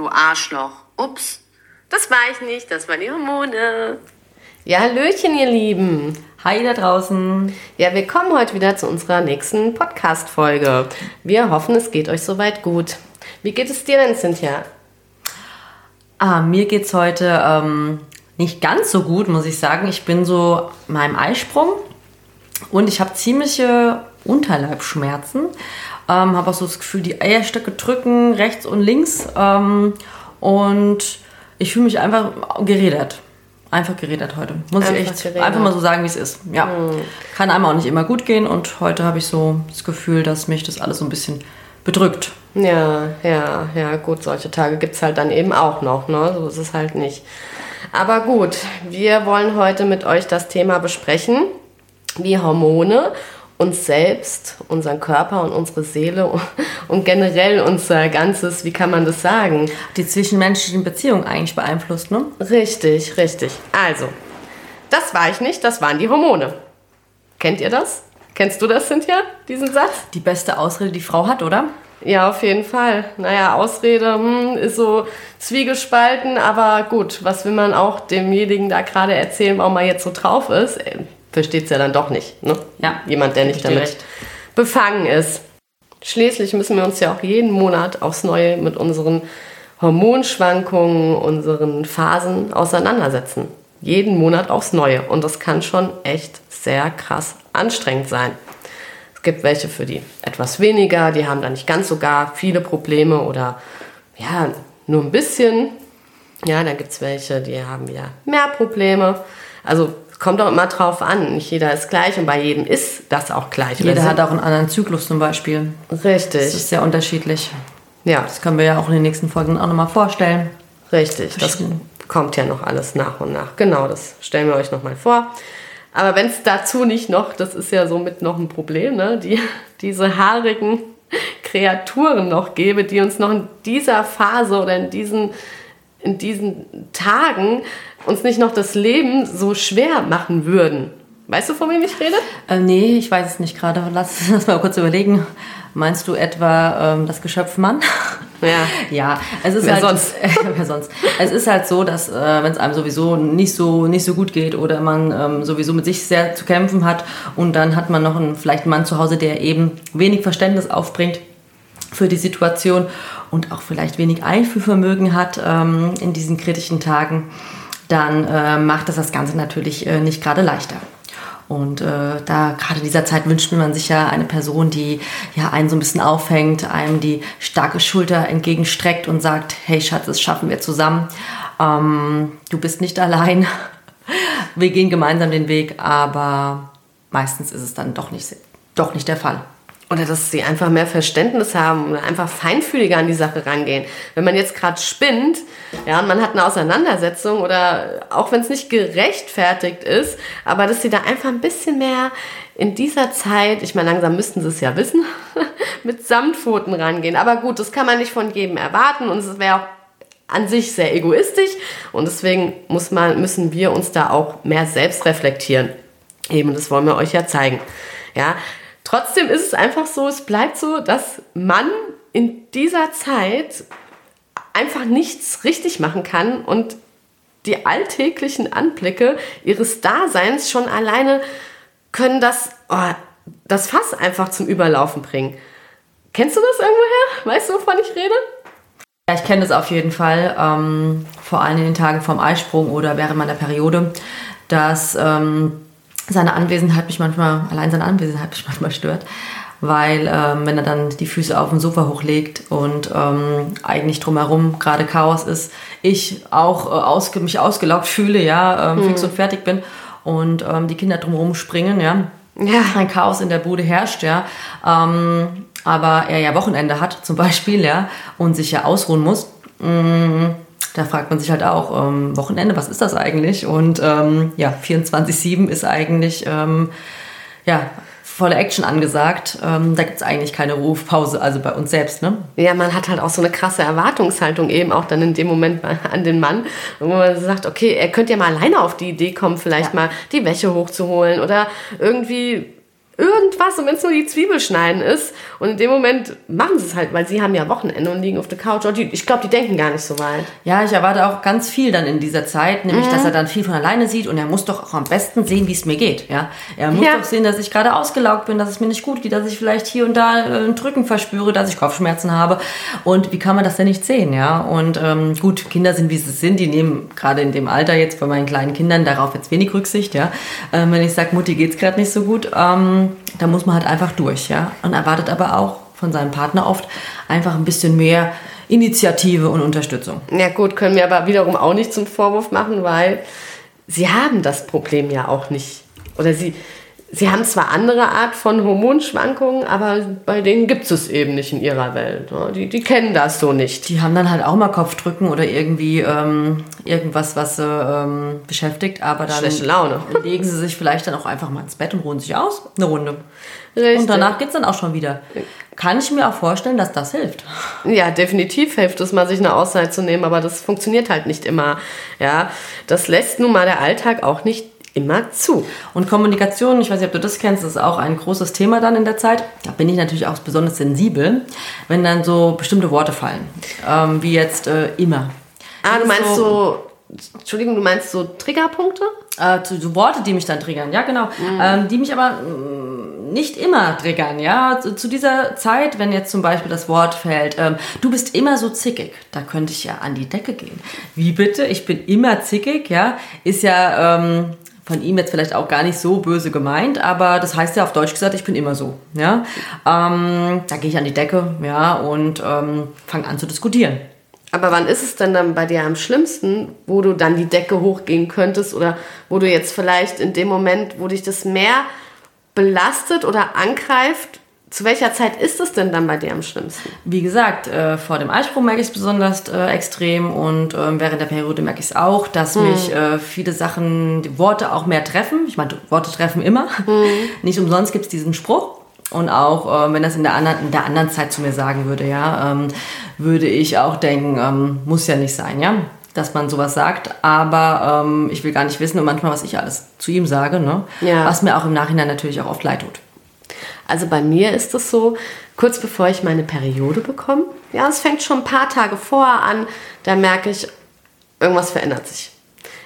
du Arschloch. Ups, das war ich nicht, das war die Hormone. Ja, Hallöchen, ihr Lieben. Hi da draußen. Ja, wir kommen heute wieder zu unserer nächsten Podcast-Folge. Wir hoffen, es geht euch soweit gut. Wie geht es dir denn, Cynthia? Ah, mir geht's heute ähm, nicht ganz so gut, muss ich sagen. Ich bin so in meinem Eisprung und ich habe ziemliche Unterleibschmerzen. Ähm, habe auch so das Gefühl, die Eierstöcke drücken rechts und links. Ähm, und ich fühle mich einfach geredet. Einfach geredet heute. Muss Einfach ich echt geredet. einfach mal so sagen, wie es ist. Ja. Kann einem auch nicht immer gut gehen und heute habe ich so das Gefühl, dass mich das alles so ein bisschen bedrückt. Ja, ja, ja, gut, solche Tage gibt es halt dann eben auch noch, ne? So ist es halt nicht. Aber gut, wir wollen heute mit euch das Thema besprechen, wie Hormone uns selbst, unseren Körper und unsere Seele und generell unser ganzes, wie kann man das sagen? Die zwischenmenschlichen Beziehungen eigentlich beeinflusst, ne? Richtig, richtig. Also, das war ich nicht, das waren die Hormone. Kennt ihr das? Kennst du das, Cynthia, diesen Satz? Die beste Ausrede, die Frau hat, oder? Ja, auf jeden Fall. Naja, Ausrede hm, ist so zwiegespalten, aber gut, was will man auch demjenigen da gerade erzählen, warum er jetzt so drauf ist? Versteht es ja dann doch nicht. Ne? Ja, Jemand, der nicht damit recht. befangen ist. Schließlich müssen wir uns ja auch jeden Monat aufs Neue mit unseren Hormonschwankungen, unseren Phasen auseinandersetzen. Jeden Monat aufs Neue. Und das kann schon echt sehr krass anstrengend sein. Es gibt welche für die etwas weniger, die haben da nicht ganz so gar viele Probleme oder ja, nur ein bisschen. Ja, dann gibt es welche, die haben wieder mehr Probleme. Also kommt auch immer drauf an. Nicht jeder ist gleich und bei jedem ist das auch gleich. Jeder Oder hat auch einen anderen Zyklus zum Beispiel. Das Richtig. ist sehr unterschiedlich. Ja, Das können wir ja auch in den nächsten Folgen auch nochmal vorstellen. richtig. Das kommt ja noch alles nach und nach. Genau, das stellen wir euch nochmal vor. Aber wenn es dazu nicht noch, das ist ja somit noch ein Problem, ne? die, diese haarigen Kreaturen noch gäbe, die uns noch in dieser Phase oder in diesen, in diesen Tagen uns nicht noch das Leben so schwer machen würden. Weißt du, von wem ich rede? Äh, nee, ich weiß es nicht gerade. Lass, lass mal kurz überlegen. Meinst du etwa ähm, das Geschöpf Mann? Ja. Ja, es ist Wer halt sonst? wer sonst. Es ist halt so, dass äh, wenn es einem sowieso nicht so nicht so gut geht oder man ähm, sowieso mit sich sehr zu kämpfen hat und dann hat man noch einen, vielleicht einen Mann zu Hause, der eben wenig Verständnis aufbringt für die Situation und auch vielleicht wenig Einfühlvermögen hat ähm, in diesen kritischen Tagen, dann äh, macht das das Ganze natürlich äh, nicht gerade leichter. Und äh, da gerade in dieser Zeit wünscht man sich ja eine Person, die ja einen so ein bisschen aufhängt, einem die starke Schulter entgegenstreckt und sagt, hey Schatz, das schaffen wir zusammen. Ähm, du bist nicht allein. Wir gehen gemeinsam den Weg, aber meistens ist es dann doch nicht, doch nicht der Fall. Oder dass sie einfach mehr Verständnis haben oder einfach feinfühliger an die Sache rangehen. Wenn man jetzt gerade spinnt, ja, und man hat eine Auseinandersetzung oder auch wenn es nicht gerechtfertigt ist, aber dass sie da einfach ein bisschen mehr in dieser Zeit, ich meine, langsam müssten sie es ja wissen, mit Samtpfoten rangehen. Aber gut, das kann man nicht von jedem erwarten und es wäre auch an sich sehr egoistisch und deswegen muss man, müssen wir uns da auch mehr selbst reflektieren. Eben, das wollen wir euch ja zeigen. Ja, trotzdem ist es einfach so, es bleibt so, dass man in dieser Zeit einfach nichts richtig machen kann und die alltäglichen Anblicke ihres Daseins schon alleine können das, oh, das Fass einfach zum Überlaufen bringen. Kennst du das irgendwoher? Weißt du, wovon ich rede? Ja, ich kenne das auf jeden Fall, ähm, vor allem in den Tagen vom Eisprung oder während meiner Periode, dass ähm, seine Anwesenheit mich manchmal, allein seine Anwesenheit mich manchmal stört, weil ähm, wenn er dann die Füße auf dem Sofa hochlegt und ähm, eigentlich drumherum gerade Chaos ist, ich auch äh, ausge mich ausgelaugt fühle, ja, ähm, fix und fertig bin und ähm, die Kinder drumherum springen, ja, Ja. ein Chaos in der Bude herrscht, ja. Ähm, aber er ja Wochenende hat, zum Beispiel, ja, und sich ja ausruhen muss. Mm, Da fragt man sich halt auch, ähm, Wochenende, was ist das eigentlich? Und ähm, ja, 24-7 ist eigentlich ähm, ja, volle Action angesagt. Ähm, da gibt es eigentlich keine Rufpause, also bei uns selbst, ne? Ja, man hat halt auch so eine krasse Erwartungshaltung eben auch dann in dem Moment an den Mann, wo man sagt, okay, er könnte ja mal alleine auf die Idee kommen, vielleicht Ja. mal die Wäsche hochzuholen oder irgendwie irgendwas und wenn es nur die Zwiebel schneiden ist. Und in dem Moment machen sie es halt, weil sie haben ja Wochenende und liegen auf der Couch. Und die, ich glaube, die denken gar nicht so weit. Ja, ich erwarte auch ganz viel dann in dieser Zeit, nämlich Mhm. dass er dann viel von alleine sieht und er muss doch auch am besten sehen, wie es mir geht. Ja, er muss Ja. doch sehen, dass ich gerade ausgelaugt bin, dass es mir nicht gut geht, dass ich vielleicht hier und da äh, ein Drücken verspüre, dass ich Kopfschmerzen habe. Und wie kann man das denn nicht sehen? Ja, und ähm, gut, Kinder sind wie sie sind, die nehmen gerade in dem Alter jetzt bei meinen kleinen Kindern darauf jetzt wenig Rücksicht. Ja, ähm, wenn ich sage, Mutti geht's gerade nicht so gut, ähm, da muss man halt einfach durch. Ja, und erwartet aber auch von seinem Partner oft einfach ein bisschen mehr Initiative und Unterstützung. Ja gut, können wir aber wiederum auch nicht zum Vorwurf machen, weil sie haben das Problem ja auch nicht. Oder sie, sie haben zwar andere Art von Hormonschwankungen, aber bei denen gibt es eben nicht in ihrer Welt. Ja, Die, die kennen das so nicht. Die haben dann halt auch mal Kopfdrücken oder irgendwie ähm, irgendwas, was sie ähm, beschäftigt, aber dann Schlechte Laune. legen sie sich vielleicht dann auch einfach mal ins Bett und ruhen sich aus, eine Runde. Richtig. Und danach geht's dann auch schon wieder. Kann ich mir auch vorstellen, dass das hilft. Ja, definitiv hilft es mal, sich eine Auszeit zu nehmen, aber das funktioniert halt nicht immer. Ja, das lässt nun mal der Alltag auch nicht immer zu. Und Kommunikation, ich weiß nicht, ob du das kennst, ist auch ein großes Thema dann in der Zeit. Da bin ich natürlich auch besonders sensibel, wenn dann so bestimmte Worte fallen. Ähm, wie jetzt äh, immer. Ah, du meinst so, Entschuldigung, du meinst so Triggerpunkte? äh, so Worte, die mich dann triggern, ja genau, ähm, die mich aber mm, nicht immer triggern, ja. Zu, zu dieser Zeit, wenn jetzt zum Beispiel das Wort fällt, ähm, du bist immer so zickig, da könnte ich ja an die Decke gehen. Wie bitte? Ich bin immer zickig, ja, ist ja ähm, von ihm jetzt vielleicht auch gar nicht so böse gemeint, aber das heißt ja auf Deutsch gesagt, ich bin immer so, ja. Ähm, da gehe ich an die Decke, ja, und ähm, fange an zu diskutieren. Aber wann ist es denn dann bei dir am schlimmsten, wo du dann die Decke hochgehen könntest oder wo du jetzt vielleicht in dem Moment, wo dich das mehr belastet oder angreift, zu welcher Zeit ist es denn dann bei dir am schlimmsten? Wie gesagt, äh, vor dem Eisprung merke ich es besonders äh, extrem und ähm, während der Periode merke ich es auch, dass mich äh, viele Sachen, die Worte auch mehr treffen. Ich meine, Worte treffen immer. Nicht umsonst gibt es diesen Spruch. Und auch äh, wenn das in der, anderen, in der anderen Zeit zu mir sagen würde, ja, ähm, würde ich auch denken, ähm, muss ja nicht sein, ja, dass man sowas sagt. Aber ähm, ich will gar nicht wissen und manchmal, was ich alles zu ihm sage, ne? Ja. Was mir auch im Nachhinein natürlich auch oft leid tut. Also bei mir ist es so, kurz bevor ich meine Periode bekomme, ja, es fängt schon ein paar Tage vorher an, da merke ich, irgendwas verändert sich.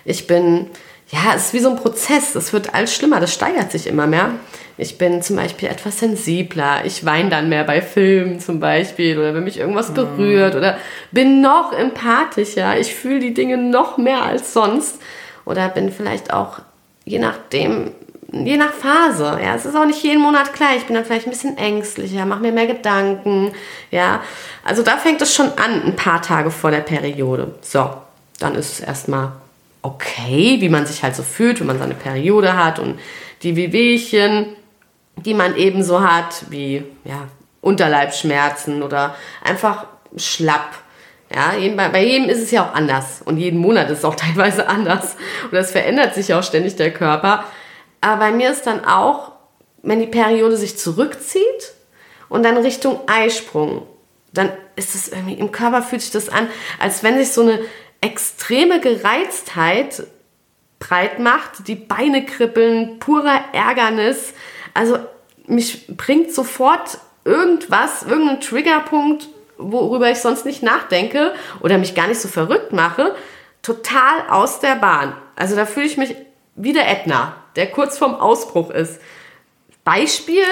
Ich bin, ja, es ist wie so ein Prozess, es wird alles schlimmer, das steigert sich immer mehr. Ich bin zum Beispiel etwas sensibler, ich weine dann mehr bei Filmen zum Beispiel oder wenn mich irgendwas berührt oder bin noch empathischer, ich fühle die Dinge noch mehr als sonst oder bin vielleicht auch, je nachdem, je nach Phase. Ja, es ist auch nicht jeden Monat gleich. Ich bin dann vielleicht ein bisschen ängstlicher, mache mir mehr Gedanken. Ja, also da fängt es schon an, ein paar Tage vor der Periode. So, dann ist es erstmal okay, wie man sich halt so fühlt, wenn man seine Periode hat und die Wehwehchen, die man ebenso hat, wie ja, Unterleibsschmerzen oder einfach schlapp. Ja, bei, jedem ist es ja auch anders und jeden Monat ist es auch teilweise anders und es verändert sich auch ständig der Körper. Aber bei mir ist dann auch, wenn die Periode sich zurückzieht und dann Richtung Eisprung, dann ist es irgendwie, im Körper fühlt sich das an, als wenn sich so eine extreme Gereiztheit breit macht, die Beine kribbeln, purer Ärgernis. Also mich bringt sofort irgendwas, irgendein Triggerpunkt, worüber ich sonst nicht nachdenke oder mich gar nicht so verrückt mache, total aus der Bahn. Also da fühle ich mich wie der Ätna, der kurz vorm Ausbruch ist. Beispiel,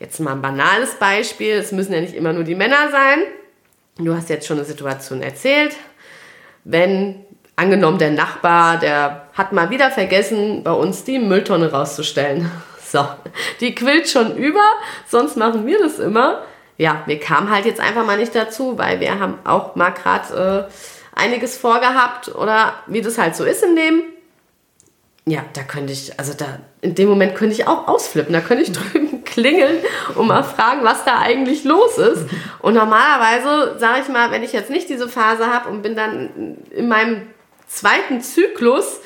jetzt mal ein banales Beispiel, es müssen ja nicht immer nur die Männer sein. Du hast jetzt schon eine Situation erzählt. Wenn, angenommen, der Nachbar, der hat mal wieder vergessen, bei uns die Mülltonne rauszustellen. So, die quillt schon über, sonst machen wir das immer. Ja, wir kamen halt jetzt einfach mal nicht dazu, weil wir haben auch mal gerade äh, einiges vorgehabt oder wie das halt so ist im Leben. Ja, da könnte ich, also da, in dem Moment könnte ich auch ausflippen. Da könnte ich drüben klingeln und mal fragen, was da eigentlich los ist. Und normalerweise, sage ich mal, wenn ich jetzt nicht diese Phase habe und bin dann in meinem zweiten Zyklus,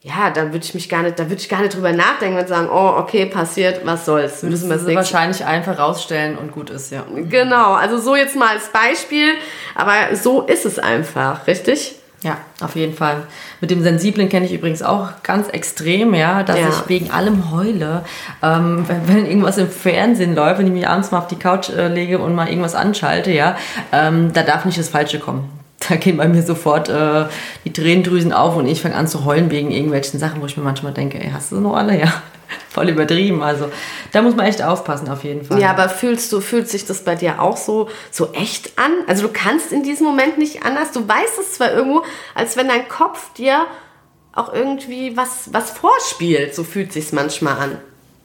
ja, dann würde ich mich gar nicht, da würde ich gar nicht drüber nachdenken und sagen, oh, okay, passiert, was soll's, müssen wir Das es wahrscheinlich einfach rausstellen und gut ist, ja. Genau, also so jetzt mal als Beispiel, aber so ist es einfach, richtig? Ja, auf jeden Fall. Mit dem Sensiblen kenne ich übrigens auch ganz extrem, ja, dass Ja. ich wegen allem heule. Ähm, wenn, wenn irgendwas im Fernsehen läuft, wenn ich mich abends mal auf die Couch äh, lege und mal irgendwas anschalte, ja, ähm, da darf nicht das Falsche kommen. Da gehen bei mir sofort äh, die Tränendrüsen auf und ich fange an zu heulen wegen irgendwelchen Sachen, wo ich mir manchmal denke, ey, hast du noch alle? Ja, voll übertrieben. Also da muss man echt aufpassen, auf jeden Fall. Ja, aber fühlst du, fühlt sich das bei dir auch so, so echt an? Also du kannst in diesem Moment nicht anders. Du weißt es zwar irgendwo, als wenn dein Kopf dir auch irgendwie was, was vorspielt. So fühlt sich's manchmal an.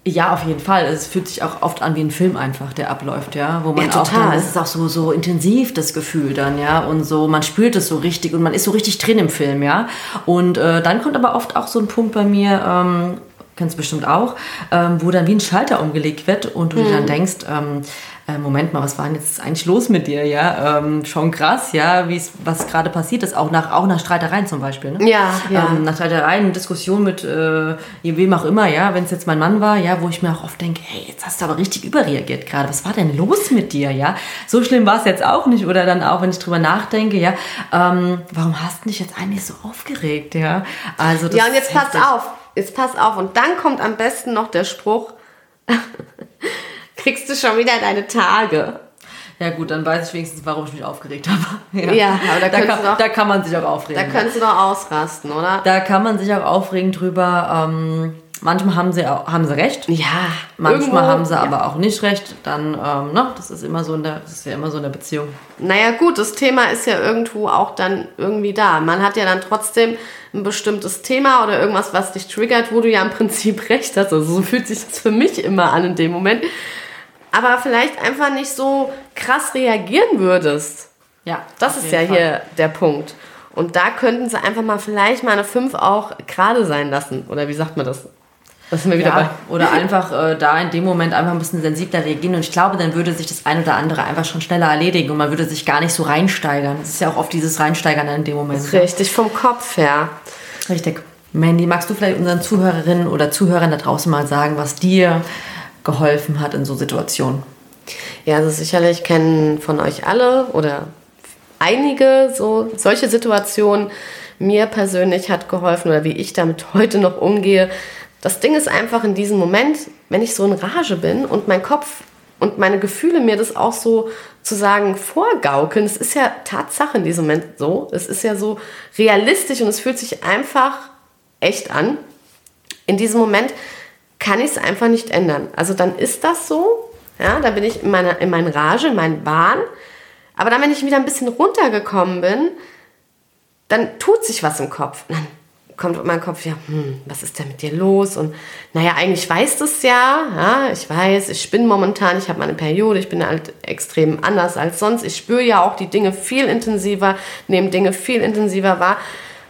Ja, auf jeden Fall. Es fühlt sich auch oft an wie ein Film einfach, der abläuft, ja. Wo man Ja, auch total. dann, es ist auch so, so intensiv, das Gefühl dann, ja. Und so, man spürt es so richtig und man ist so richtig drin im Film, ja. Und äh, dann kommt aber oft auch so ein Punkt bei mir, ähm, kennst du bestimmt auch, ähm, wo dann wie ein Schalter umgelegt wird und du dir Mhm. dann denkst, ähm, äh, Moment mal, was war denn jetzt eigentlich los mit dir, ja? Ähm, schon krass, ja, wie's, was gerade passiert ist, auch nach, auch nach Streitereien zum Beispiel, ne? Ja, ja. Ähm, nach Streitereien, Diskussionen mit äh, wem auch immer, ja, wenn es jetzt mein Mann war, ja, wo ich mir auch oft denke, hey, jetzt hast du aber richtig überreagiert gerade. Was war denn los mit dir, ja? So schlimm war es jetzt auch nicht. Oder dann auch, wenn ich drüber nachdenke, ja, ähm, warum hast du dich jetzt eigentlich so aufgeregt, ja? Also das Ja, und jetzt ist pass heftig. auf. Jetzt pass auf. Und dann kommt am besten noch der Spruch, kriegst du schon wieder deine Tage. Ja gut, dann weiß ich wenigstens, warum ich mich aufgeregt habe. Ja, aber da da, kann, doch- da kann man sich auch Da aufregen. könntest du doch ausrasten, oder? da kann man sich auch aufregen drüber. Ähm, manchmal haben sie, auch, haben sie recht. Ja, Manchmal irgendwo- haben sie ja. aber auch nicht recht. Dann, ähm, ne, das ist immer so in der, das ist ja immer so in der Beziehung. Naja gut, das Thema ist ja irgendwo auch dann irgendwie da. Man hat ja dann trotzdem ein bestimmtes Thema oder irgendwas, was dich triggert, wo du ja im Prinzip recht hast. Also so fühlt sich das für mich immer an in dem Moment. Aber vielleicht einfach nicht so krass reagieren würdest. Ja, Das ist ja Fall. hier der Punkt. Und da könnten sie einfach mal vielleicht mal eine 5 auch gerade sein lassen. Oder wie sagt man das? Das sind wir wieder Ja, bei. oder einfach äh, da in dem Moment einfach ein bisschen sensibler reagieren. Und ich glaube, dann würde sich das ein oder andere einfach schon schneller erledigen und man würde sich gar nicht so reinsteigern. Das ist ja auch oft dieses Reinsteigern in dem Moment. Richtig, vom Kopf her. Richtig. Mandy, magst du vielleicht unseren Zuhörerinnen oder Zuhörern da draußen mal sagen, was dir geholfen hat in so Situationen? Ja, also sicherlich kennen von euch alle oder einige so solche Situationen. Mir persönlich hat geholfen oder wie ich damit heute noch umgehe. Das Ding ist einfach in diesem Moment, wenn ich so in Rage bin und mein Kopf und meine Gefühle mir das auch so zu sagen vorgaukeln, es ist ja Tatsache in diesem Moment so, es ist ja so realistisch und es fühlt sich einfach echt an. In diesem Moment kann ich es einfach nicht ändern. Also dann ist das so, ja, da bin ich in meiner, in meinen Rage, in meinen Bahn. Aber dann, wenn ich wieder ein bisschen runtergekommen bin, dann tut sich was im Kopf. Dann kommt in meinem Kopf, ja, hm, was ist denn mit dir los? Und naja, eigentlich weiß das ja, ja, ich weiß, ich bin momentan, ich habe meine Periode, ich bin halt extrem anders als sonst. Ich spüre ja auch die Dinge viel intensiver, nehme Dinge viel intensiver wahr.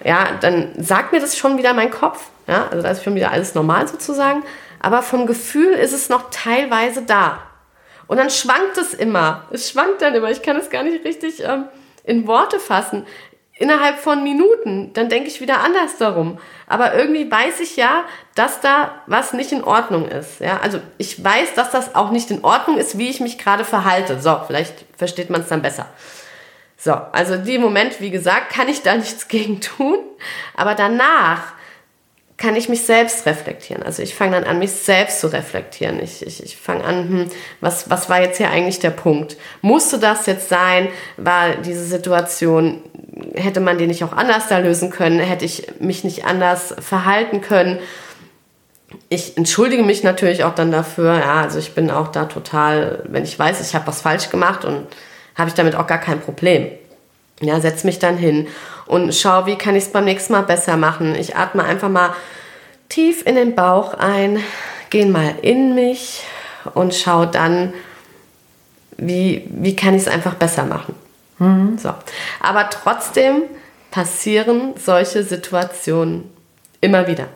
Ja, dann sagt mir das schon wieder mein Kopf. Ja, also da ist schon wieder alles normal sozusagen. Aber vom Gefühl ist es noch teilweise da. Und dann schwankt es immer. Es schwankt dann immer. Ich kann es gar nicht richtig ähm, in Worte fassen. Innerhalb von Minuten, dann denke ich wieder anders darum. Aber irgendwie weiß ich ja, dass da was nicht in Ordnung ist. Ja? Also ich weiß, dass das auch nicht in Ordnung ist, wie ich mich gerade verhalte. So, vielleicht versteht man es dann besser. So, also in dem Moment, wie gesagt, kann ich da nichts gegen tun. Aber danach kann ich mich selbst reflektieren. Also ich fange dann an, mich selbst zu reflektieren. Ich, ich, ich fange an, hm, was, was war jetzt hier eigentlich der Punkt? Musste das jetzt sein? War diese Situation, hätte man die nicht auch anders da lösen können? Hätte ich mich nicht anders verhalten können? Ich entschuldige mich natürlich auch dann dafür. Ja, also ich bin auch da total, wenn ich weiß, ich habe was falsch gemacht und habe ich damit auch gar kein Problem. Ja, setz mich dann hin und schau, wie kann ich es beim nächsten Mal besser machen. Ich atme einfach mal tief in den Bauch ein, gehe mal in mich und schau dann, wie, wie kann ich es einfach besser machen. So. Aber trotzdem passieren solche Situationen immer wieder.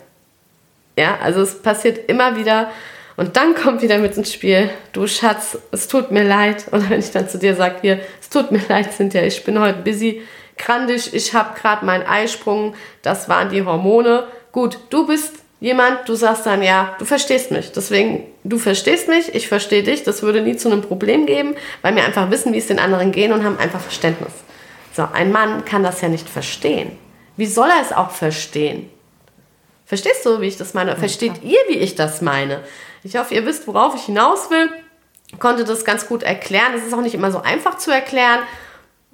Ja, also es passiert immer wieder und dann kommt wieder mit ins Spiel, du Schatz, es tut mir leid. Und wenn ich dann zu dir sage, hier, es tut mir leid, Cynthia, ich bin heute busy, krantig, ich habe gerade meinen Eisprung, das waren die Hormone. Gut, du bist jemand, du sagst dann, ja, du verstehst mich. Deswegen, du verstehst mich, ich verstehe dich. Das würde nie zu einem Problem geben, weil wir einfach wissen, wie es den anderen gehen und haben einfach Verständnis So, ein Mann kann das ja nicht verstehen. Wie soll er es auch verstehen? Verstehst du, wie ich das meine? Versteht ihr, wie ich das meine? Ich hoffe, ihr wisst, worauf ich hinaus will. Konnte das ganz gut erklären. Es ist auch nicht immer so einfach zu erklären.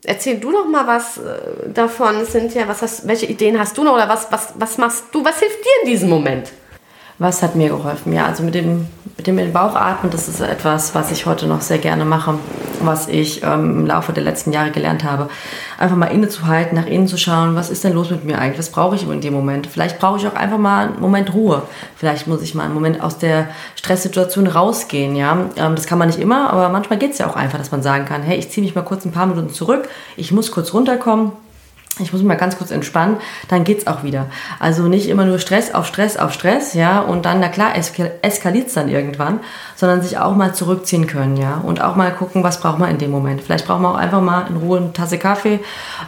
Erzähl du doch mal was äh, davon, Cynthia. Was hast, welche Ideen hast du noch oder was, was, was machst du? Was hilft dir in diesem Moment? Was hat mir geholfen? Ja, also mit dem, mit dem in das ist etwas, was ich heute noch sehr gerne mache, was ich ähm, im Laufe der letzten Jahre gelernt habe. Einfach mal innezuhalten, nach innen zu schauen, was ist denn los mit mir eigentlich? Was brauche ich in dem Moment? Vielleicht brauche ich auch einfach mal einen Moment Ruhe. Vielleicht muss ich mal einen Moment aus der Stresssituation rausgehen. Ja, ähm, das kann man nicht immer, aber manchmal geht es ja auch einfach, dass man sagen kann, hey, ich ziehe mich mal kurz ein paar Minuten zurück, ich muss kurz runterkommen ich muss mal ganz kurz entspannen, dann geht's auch wieder. Also nicht immer nur Stress auf Stress auf Stress, ja, und dann, na klar, eskal eskaliert's dann irgendwann, sondern sich auch mal zurückziehen können, ja, und auch mal gucken, was braucht man in dem Moment. Vielleicht braucht man auch einfach mal in Ruhe eine Tasse Kaffee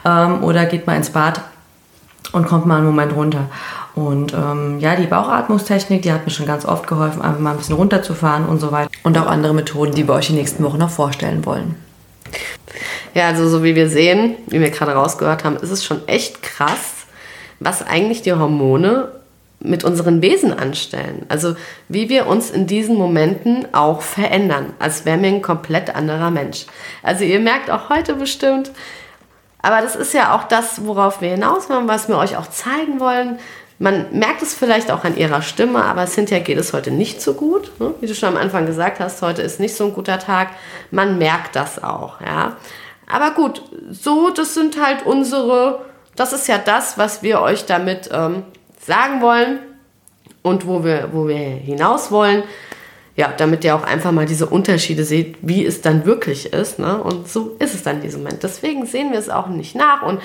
ähm, oder geht mal ins Bad und kommt mal einen Moment runter. Und ähm, ja, die Bauchatmungstechnik, die hat mir schon ganz oft geholfen, einfach mal ein bisschen runterzufahren und so weiter. Und auch andere Methoden, die wir euch die nächsten Wochen noch vorstellen wollen. Ja, also so wie wir sehen, wie wir gerade rausgehört haben, ist es schon echt krass, was eigentlich die Hormone mit unseren Wesen anstellen. Also wie wir uns in diesen Momenten auch verändern, als wären wir ein komplett anderer Mensch. Also ihr merkt auch heute bestimmt, aber das ist ja auch das, worauf wir hinaus wollen, was wir euch auch zeigen wollen. Man merkt es vielleicht auch an ihrer Stimme, aber Cynthia geht es heute nicht so gut. Ne? Wie du schon am Anfang gesagt hast, heute ist nicht so ein guter Tag. Man merkt das auch, ja. Aber gut, so, das sind halt unsere, das ist ja das, was wir euch damit ähm, sagen wollen und wo wir, wo wir hinaus wollen. Ja, damit ihr auch einfach mal diese Unterschiede seht, wie es dann wirklich ist. Ne? Und so ist es dann in diesem Moment. Deswegen sehen wir es auch nicht nach. Und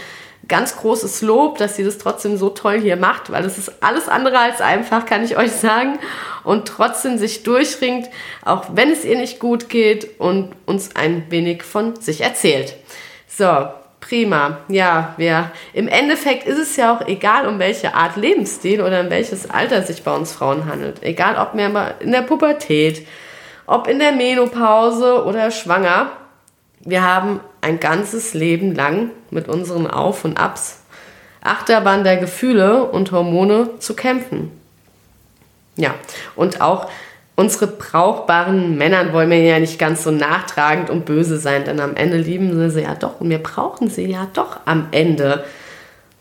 ganz großes Lob, dass sie das trotzdem so toll hier macht, weil es ist alles andere als einfach, kann ich euch sagen. Und trotzdem sich durchringt, auch wenn es ihr nicht gut geht und uns ein wenig von sich erzählt. So, prima. Ja, wir, im Endeffekt ist es ja auch egal, um welche Art Lebensstil oder in welches Alter sich bei uns Frauen handelt. Egal, ob wir in der Pubertät, ob in der Menopause oder schwanger. Wir haben ein ganzes Leben lang mit unseren Auf und Abs, Achterbahn der Gefühle und Hormone zu kämpfen. Ja, und auch unsere brauchbaren Männern wollen wir ja nicht ganz so nachtragend und böse sein, denn am Ende lieben sie sie ja doch und wir brauchen sie ja doch am Ende.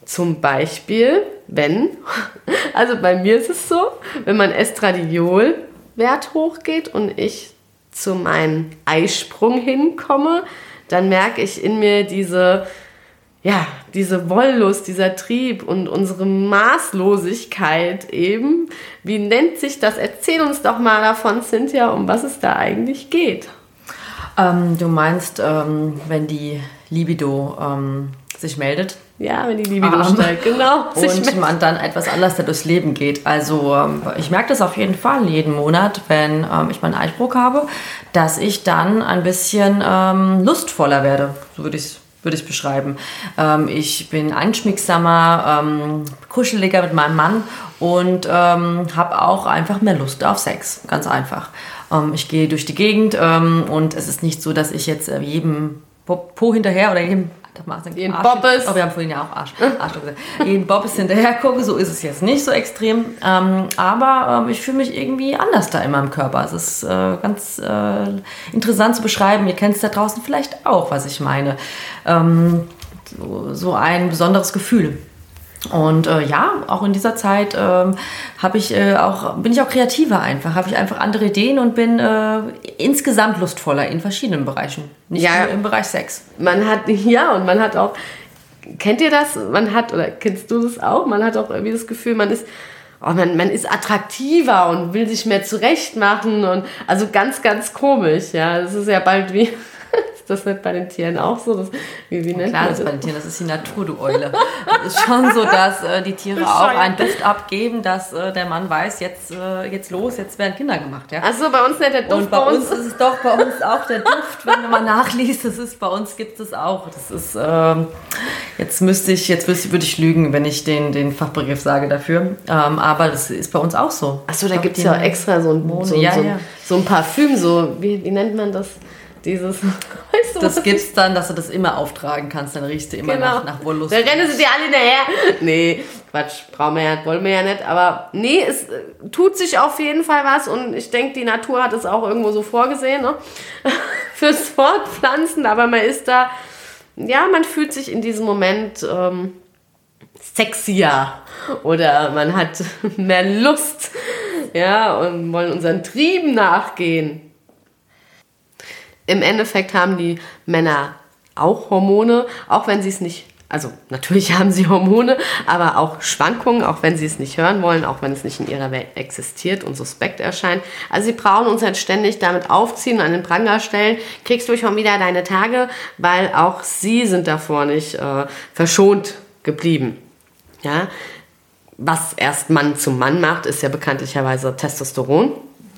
Zum Beispiel, wenn, also bei mir ist es so, wenn mein Estradiol-Wert hochgeht und ich zu meinem Eisprung hinkomme, dann merke ich in mir diese ja, diese Wollust, dieser Trieb und unsere Maßlosigkeit eben. Wie nennt sich das? Erzähl uns doch mal davon, Cynthia, um was es da eigentlich geht. Ähm, du meinst, ähm, wenn die Libido ähm, sich meldet? Ja, wenn die Libido um, steigt, genau. Und man dann etwas anders durchs Leben geht. Also ähm, ich merke das auf jeden Fall jeden Monat, wenn ähm, ich meinen Eisbruch habe, dass ich dann ein bisschen ähm, lustvoller werde. So würde ich es würde ich beschreiben. Ähm, ich bin anschmiegsamer, ähm, kuscheliger mit meinem Mann und ähm, habe auch einfach mehr Lust auf Sex. Ganz einfach. Ähm, ich gehe durch die Gegend und es ist nicht so, dass ich jetzt äh, jedem Po hinterher oder jedem jeden Bobbes. Oh, wir haben vorhin ja auch Arsch, Arsch gesagt. jeden Bobbes hinterher gucke, so ist es jetzt nicht so extrem. Ähm, aber ähm, ich fühle mich irgendwie anders da in meinem Körper. Es ist äh, ganz äh, interessant zu beschreiben. Ihr kennt es da draußen vielleicht auch, was ich meine. Ähm, so, so ein besonderes Gefühl. Und äh, ja, auch in dieser Zeit ähm, habe ich äh, auch bin ich auch kreativer einfach, habe ich einfach andere Ideen und bin äh, insgesamt lustvoller in verschiedenen Bereichen, nicht ja, nur im Bereich Sex. Man hat ja und man hat auch kennt ihr das? Man hat oder kennst du das auch? Man hat auch irgendwie das Gefühl, man ist oh, man, man ist attraktiver und will sich mehr zurechtmachen und also ganz ganz komisch, ja. Das ist ja bald wie das nicht bei den Tieren auch so? Das, wie, wie nennt Klar, man das? ist bei den Tieren, das ist die Natur, du Eule. Es ist schon so, dass äh, die Tiere auch einen Duft abgeben, dass äh, der Mann weiß, jetzt, äh, jetzt los, jetzt werden Kinder gemacht. Ja? Achso, bei uns nicht der Duft. Und bei, bei uns, ist es doch bei uns auch der Duft, wenn du mal nachliest, das ist bei uns gibt es auch. Das ist, ähm, jetzt müsste ich, jetzt würde ich lügen, wenn ich den, den Fachbegriff sage dafür. Ähm, aber das ist bei uns auch so. Achso, da gibt es ja extra so ein, so, ja, so, ja. so ein Parfüm, so, wie, wie nennt man das? Dieses, weißt du, Das gibt's dann, dass du das immer auftragen kannst, dann riechst du immer Genau. nach, nach Wollust. Da rennen sie dir alle hinterher. Nee, Quatsch, brauchen wir ja, wollen wir ja nicht. Aber nee, es äh, tut sich auf jeden Fall was und ich denke, die Natur hat es auch irgendwo so vorgesehen, ne? Fürs Fortpflanzen, aber man ist da, ja, man fühlt sich in diesem Moment ähm, sexier oder man hat mehr Lust, ja, und wollen unseren Trieben nachgehen. Im Endeffekt haben die Männer auch Hormone, auch wenn sie es nicht, also natürlich haben sie Hormone, aber auch Schwankungen, auch wenn sie es nicht hören wollen, auch wenn es nicht in ihrer Welt existiert und suspekt erscheint. Also sie brauchen uns halt ständig damit aufziehen an den Pranger stellen, kriegst du schon wieder deine Tage, weil auch sie sind davor nicht äh, verschont geblieben. Ja, was erst Mann zum Mann macht, ist ja bekanntlicherweise Testosteron.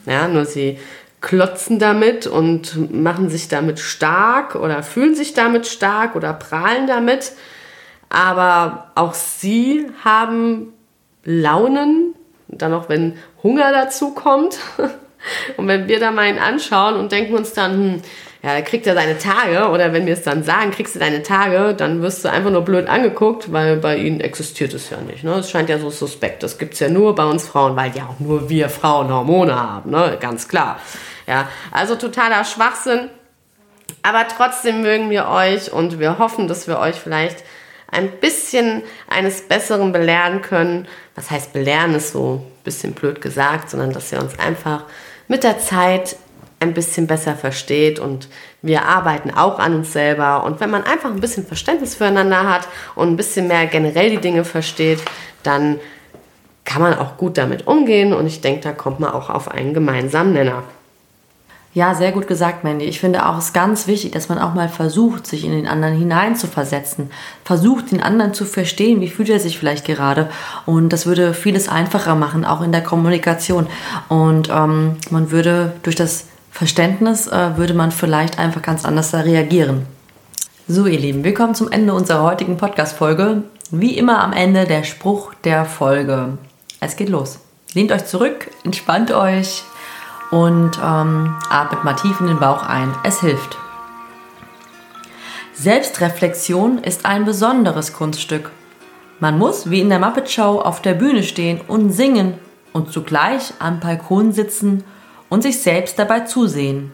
Ja, nur sie klotzen damit und machen sich damit stark oder fühlen sich damit stark oder prahlen damit. Aber auch sie haben Launen, dann auch wenn Hunger dazu kommt. Und wenn wir da mal ihn anschauen und denken uns dann, hm, ja, er kriegt ja seine Tage, oder wenn wir es dann sagen, kriegst du deine Tage, dann wirst du einfach nur blöd angeguckt, weil bei ihnen existiert es ja nicht. Ne? Es scheint ja so suspekt. Das gibt es ja nur bei uns Frauen, weil ja auch nur wir Frauen Hormone haben, ne? ganz klar. Ja, also totaler Schwachsinn. Aber trotzdem mögen wir euch und wir hoffen, dass wir euch vielleicht ein bisschen eines Besseren belehren können. Was heißt belehren, ist so ein bisschen blöd gesagt, sondern dass ihr uns einfach mit der Zeit ein bisschen besser versteht und wir arbeiten auch an uns selber. Und wenn man einfach ein bisschen Verständnis füreinander hat und ein bisschen mehr generell die Dinge versteht, dann kann man auch gut damit umgehen und ich denke, da kommt man auch auf einen gemeinsamen Nenner. Ja, sehr gut gesagt, Mandy. Ich finde auch, es ist ganz wichtig, dass man auch mal versucht, sich in den anderen hineinzuversetzen. Versucht, den anderen zu verstehen, wie fühlt er sich vielleicht gerade. Und das würde vieles einfacher machen, auch in der Kommunikation. Und ähm, man würde durch das Verständnis, äh, würde man vielleicht einfach ganz anders da reagieren. So, ihr Lieben, wir kommen zum Ende unserer heutigen Podcast-Folge. Wie immer am Ende der Spruch der Folge. Es geht los. Lehnt euch zurück, entspannt euch und ähm, atmet mal tief in den Bauch ein. Es hilft. Selbstreflexion ist ein besonderes Kunststück. Man muss wie in der Muppet Show auf der Bühne stehen und singen und zugleich am Balkon sitzen und sich selbst dabei zusehen.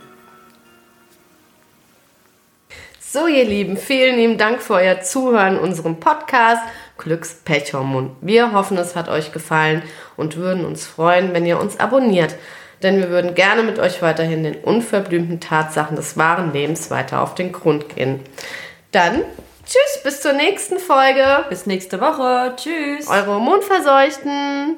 So, ihr Lieben, vielen lieben Dank für euer Zuhören unserem Podcast Glückspechhormon. Wir hoffen, es hat euch gefallen und würden uns freuen, wenn ihr uns abonniert. Denn wir würden gerne mit euch weiterhin den unverblümten Tatsachen des wahren Lebens weiter auf den Grund gehen. Dann tschüss, bis zur nächsten Folge. Bis nächste Woche. Tschüss. Eure Hormonverseuchten.